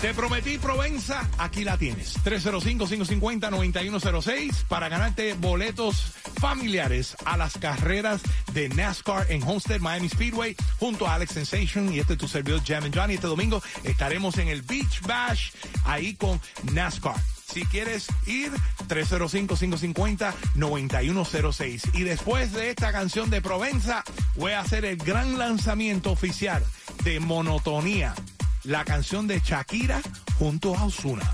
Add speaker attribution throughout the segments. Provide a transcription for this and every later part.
Speaker 1: Te prometí Provenza, aquí la tienes. 305-550-9106 para ganarte boletos familiares a las carreras de NASCAR en Homestead, Miami Speedway, junto a Alex Sensation y este es tu servidor Jam and Johnny. Este domingo estaremos en el Beach Bash ahí con NASCAR. Si quieres ir, 305-550-9106. Y después de esta canción de Provenza, voy a hacer el gran lanzamiento oficial de Monotonía, la canción de Shakira junto a Osuna.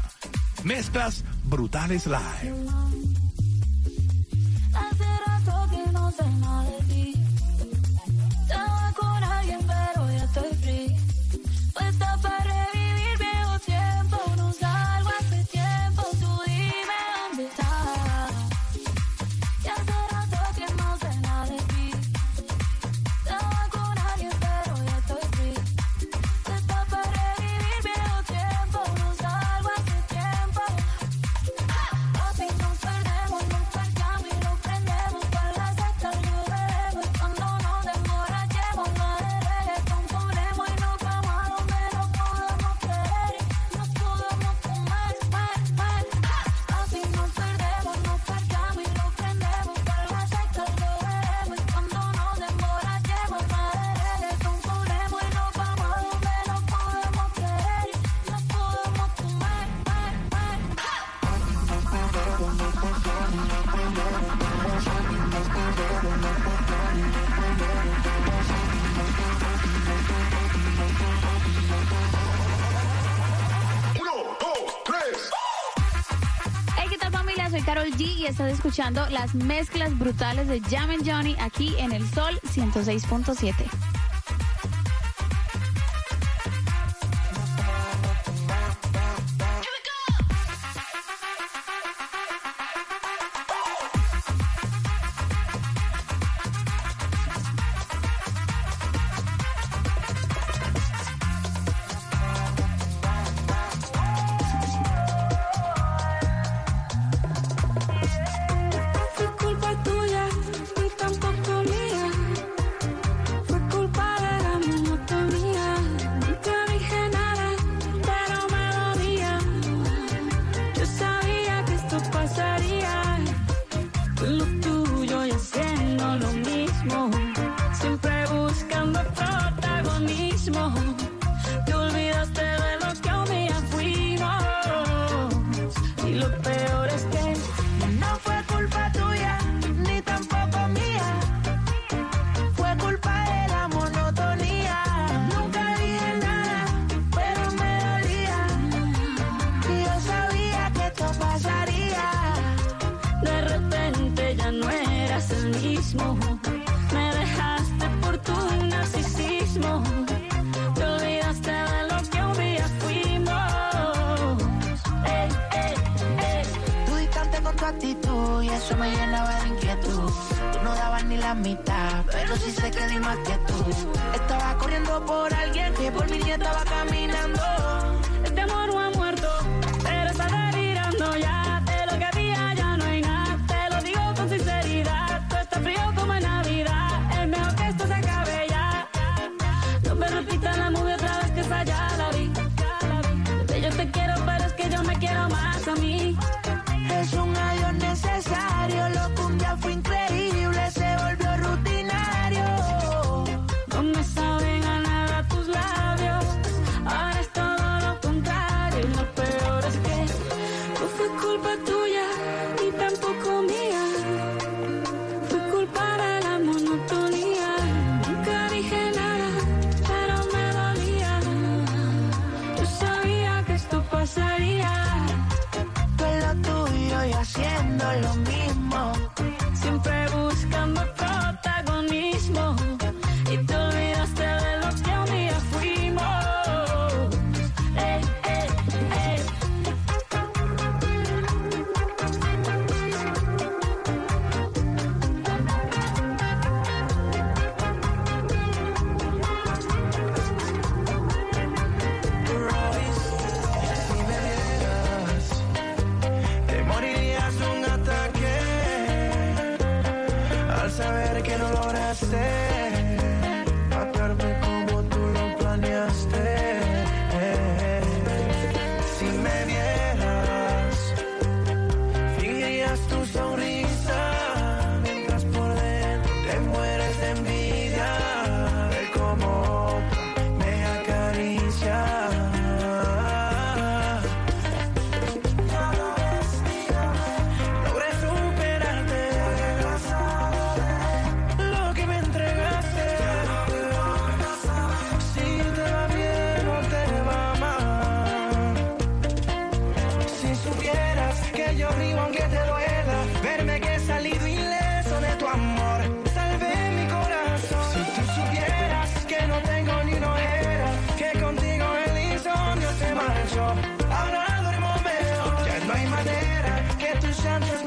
Speaker 1: Mezclas brutales live.
Speaker 2: Estás
Speaker 3: escuchando las mezclas brutales de Jam and Johnny aquí en el Sol 106.7.
Speaker 2: peor es
Speaker 4: eso me llenaba de inquietud. Tú no dabas ni la mitad, pero sí sé que di más que tú. Estaba corriendo por alguien que por mí ya estaba caminando.
Speaker 2: que no lograste. shelter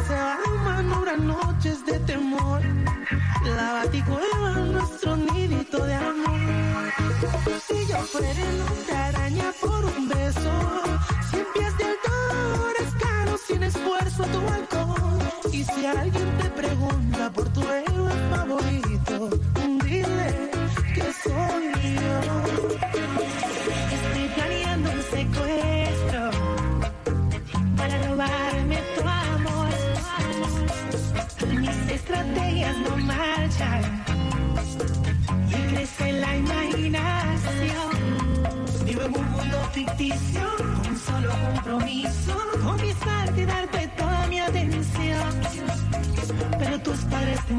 Speaker 2: se
Speaker 5: van duras noches de temor. La baticueva nuestro nidito de amor. Si yo fuera una araña por un beso, cien pies de altura es caro sin esfuerzo tu balcón. Y si alguien te pregunta por tu héroe favor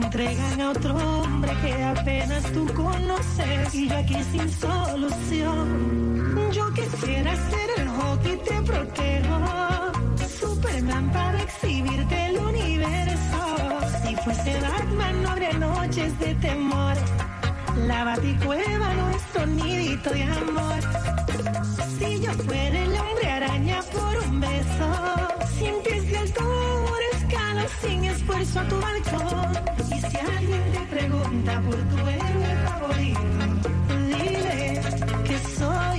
Speaker 5: entregan a otro hombre que apenas tú conoces y yo aquí sin solución. Yo quisiera ser el Hulk y te protejo, Superman para exhibirte el universo. Si fuese Batman no habría noches de temor, la baticueva nuestro nidito de amor. a tu balcón. Y si alguien te pregunta por tu héroe favorito, dile que soy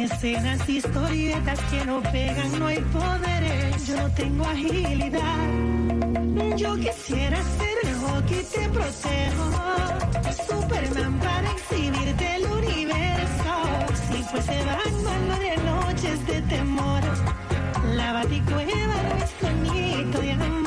Speaker 5: escenas, historietas que no pegan, no hay poderes, yo no tengo agilidad. Yo quisiera ser el hockey, te protejo. Superman para exhibirte el universo. Si fuese Batman, no de noches de temor. La baticueva no es bonito de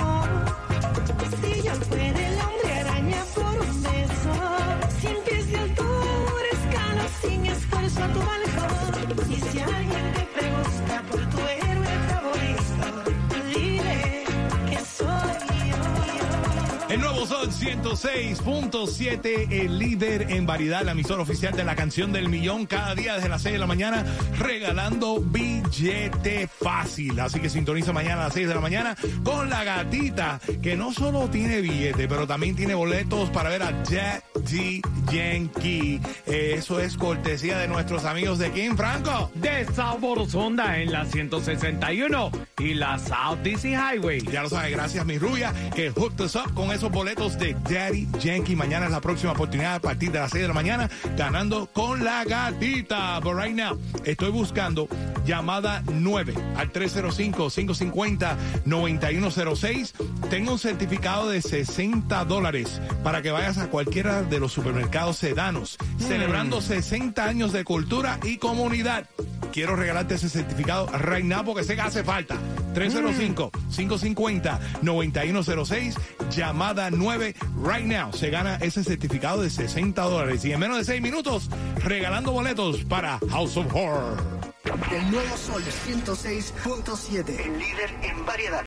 Speaker 1: Sol 106.7, el líder en variedad, la emisora oficial de la canción del millón, cada día desde las 6 de la mañana, regalando billete fácil. Así que sintoniza mañana a las 6 de la mañana con la gatita, que no solo tiene billete, pero también tiene boletos para ver a Jet G Yankee. Eh, eso es cortesía de nuestros amigos de King Franco.
Speaker 6: de Saborzonda en la 161 y la South DC Highway.
Speaker 1: Ya lo sabes, gracias mi rubia, que hooked us up con esos boletos de Daddy Yankee. Mañana es la próxima oportunidad a partir de las 6 de la mañana, ganando con la gatita. But right now, estoy buscando llamada 9 al 305-550-9106. Tengo un certificado de 60 dólares para que vayas a cualquiera de los supermercados sedanos, celebrando 60 años de cultura y comunidad. Quiero regalarte ese certificado right now porque sé que hace falta. 305-550-9106, llamada 9, right now. Se gana ese certificado de 60 dólares y en menos de 6 minutos regalando boletos para House of Horror.
Speaker 7: El nuevo Sol 106.7. El líder en variedad.